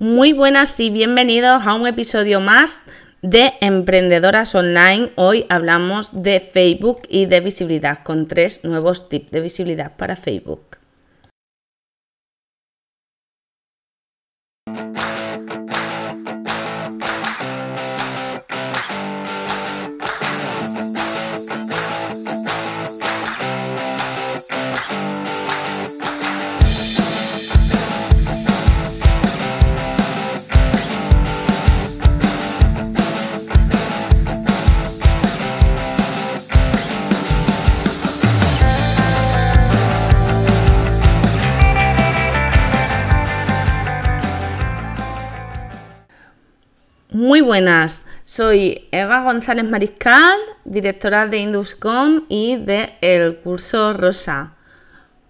Muy buenas y bienvenidos a un episodio más de Emprendedoras Online. Hoy hablamos de Facebook y de visibilidad con tres nuevos tips de visibilidad para Facebook. Muy buenas, soy Eva González Mariscal, directora de Induscom y de el curso Rosa,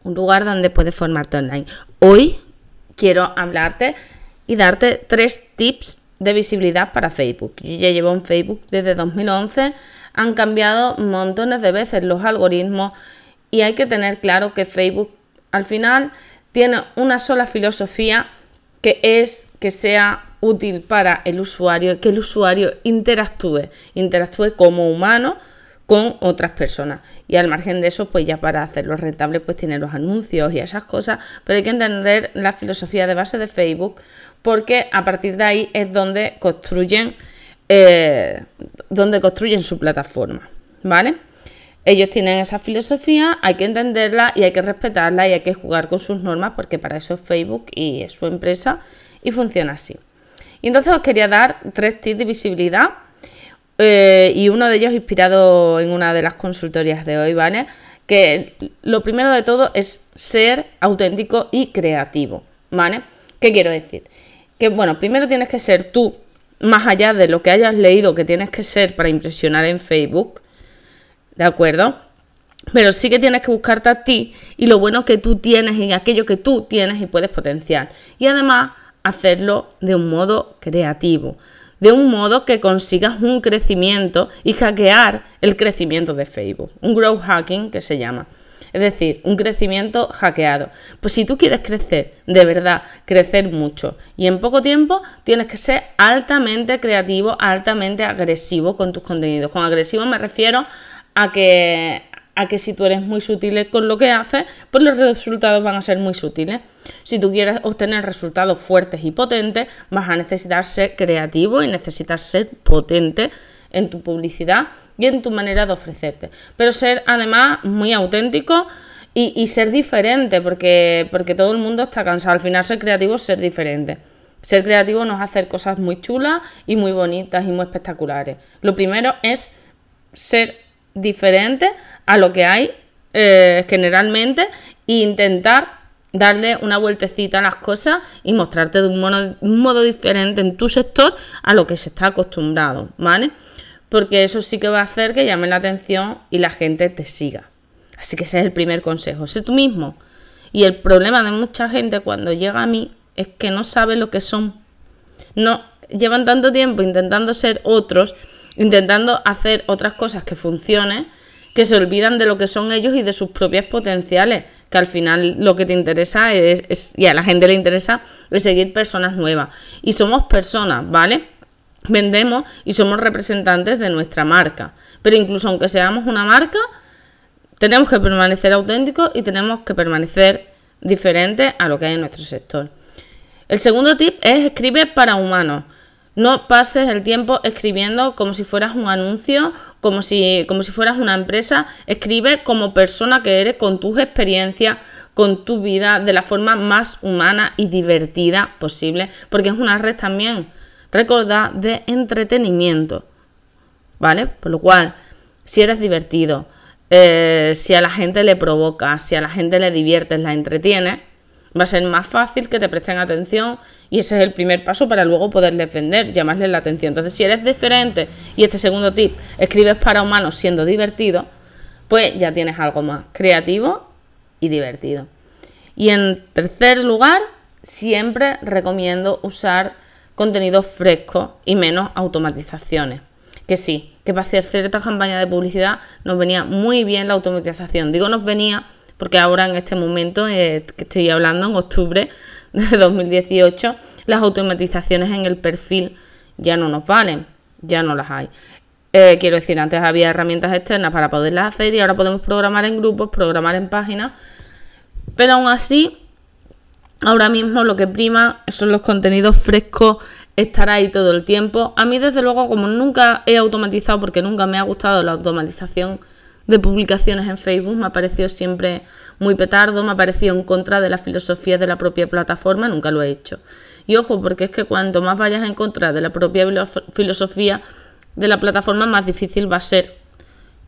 un lugar donde puedes formarte online. Hoy quiero hablarte y darte tres tips de visibilidad para Facebook. Yo ya llevo en Facebook desde 2011, han cambiado montones de veces los algoritmos y hay que tener claro que Facebook al final tiene una sola filosofía que es que sea útil para el usuario, que el usuario interactúe, interactúe como humano con otras personas. Y al margen de eso, pues ya para hacerlo rentable, pues tiene los anuncios y esas cosas, pero hay que entender la filosofía de base de Facebook, porque a partir de ahí es donde construyen, eh, donde construyen su plataforma, ¿vale? Ellos tienen esa filosofía, hay que entenderla y hay que respetarla y hay que jugar con sus normas porque para eso es Facebook y es su empresa y funciona así. Y entonces os quería dar tres tips de visibilidad eh, y uno de ellos inspirado en una de las consultorías de hoy, ¿vale? Que lo primero de todo es ser auténtico y creativo, ¿vale? ¿Qué quiero decir? Que bueno, primero tienes que ser tú, más allá de lo que hayas leído que tienes que ser para impresionar en Facebook, ¿de acuerdo? Pero sí que tienes que buscarte a ti y lo bueno que tú tienes y aquello que tú tienes y puedes potenciar. Y además hacerlo de un modo creativo, de un modo que consigas un crecimiento y hackear el crecimiento de Facebook, un growth hacking que se llama. Es decir, un crecimiento hackeado. Pues si tú quieres crecer, de verdad, crecer mucho y en poco tiempo, tienes que ser altamente creativo, altamente agresivo con tus contenidos. Con agresivo me refiero a que a que si tú eres muy sutil con lo que haces, pues los resultados van a ser muy sutiles. Si tú quieres obtener resultados fuertes y potentes, vas a necesitar ser creativo y necesitas ser potente en tu publicidad y en tu manera de ofrecerte. Pero ser además muy auténtico y, ser diferente, porque, porque todo el mundo está cansado. Al final ser creativo es ser diferente. Ser creativo no es hacer cosas muy chulas y muy bonitas y muy espectaculares. Lo primero es ser diferente a lo que hay eh, generalmente e intentar darle una vueltecita a las cosas y mostrarte de un modo, diferente en tu sector a lo que se está acostumbrado, ¿vale? Porque eso sí que va a hacer que llame la atención y la gente te siga. Así que ese es el primer consejo, sé tú mismo. Y el problema de mucha gente cuando llega a mí es que no sabe lo que son. No llevan tanto tiempo intentando ser otros intentando hacer otras cosas que funcionen, que se olvidan de lo que son ellos y de sus propias potenciales, que al final lo que te interesa es, y a la gente le interesa, es seguir personas nuevas. Y somos personas, ¿vale? Vendemos y somos representantes de nuestra marca. Pero incluso aunque seamos una marca, tenemos que permanecer auténticos y tenemos que permanecer diferentes a lo que hay en nuestro sector. El segundo tip es escribir para humanos. No pases el tiempo escribiendo como si fueras un anuncio, como si, como si fueras una empresa. Escribe como persona que eres, con tus experiencias, con tu vida, de la forma más humana y divertida posible, porque es una red también, recordad, de entretenimiento. ¿Vale? Por lo cual, si eres divertido, eh, si a la gente le provoca, si a la gente le diviertes, la entretienes, va a ser más fácil que te presten atención y ese es el primer paso para luego poderles vender, llamarles la atención. Entonces, si eres diferente y este segundo tip, escribes para humanos siendo divertido, pues ya tienes algo más creativo y divertido. Y en tercer lugar, siempre recomiendo usar contenido fresco y menos automatizaciones. Que sí, que para hacer ciertas campañas de publicidad nos venía muy bien la automatización. Digo nos venía porque ahora en este momento, eh, que estoy hablando, en octubre de 2018, las automatizaciones en el perfil ya no nos valen, ya no las hay. Eh, quiero decir, antes había herramientas externas para poderlas hacer y ahora podemos programar en grupos, programar en páginas, pero aún así, ahora mismo lo que prima son los contenidos frescos, estar ahí todo el tiempo. A mí, desde luego, como nunca he automatizado, porque nunca me ha gustado la automatización de publicaciones en Facebook, me ha parecido siempre muy petardo, me ha parecido en contra de la filosofía de la propia plataforma, nunca lo he hecho. Y ojo, porque es que cuanto más vayas en contra de la propia filosofía de la plataforma, más difícil va a ser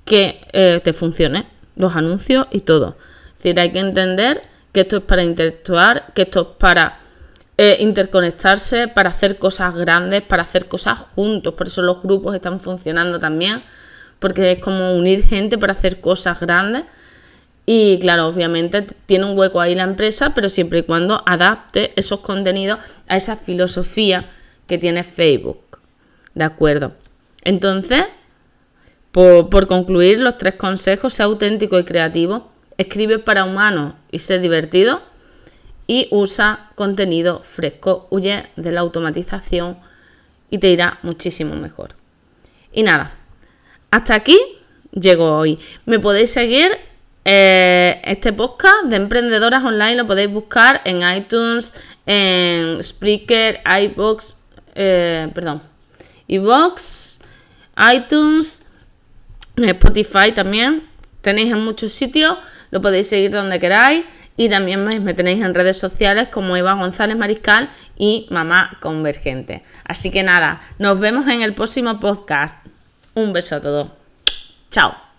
que eh, te funcione los anuncios y todo. Es decir, hay que entender que esto es para interactuar, que esto es para eh, interconectarse, para hacer cosas grandes, para hacer cosas juntos. Por eso los grupos están funcionando también, porque es como unir gente para hacer cosas grandes. Y claro, obviamente tiene un hueco ahí la empresa, pero siempre y cuando adapte esos contenidos a esa filosofía que tiene Facebook. ¿De acuerdo? Entonces, por, por concluir, los tres consejos, sea auténtico y creativo, escribe para humanos y sé divertido y usa contenido fresco, huye de la automatización y te irá muchísimo mejor. Y nada, hasta aquí llego hoy. Me podéis seguir eh, este podcast de emprendedoras online lo podéis buscar en iTunes, en Spreaker, iBox, eh, perdón, iBox, iTunes, Spotify también. Tenéis en muchos sitios, lo podéis seguir donde queráis. Y también me, tenéis en redes sociales como Eva González Mariscal y Mamá Convergente. Así que nada, nos vemos en el próximo podcast. Un beso a todos. Chao.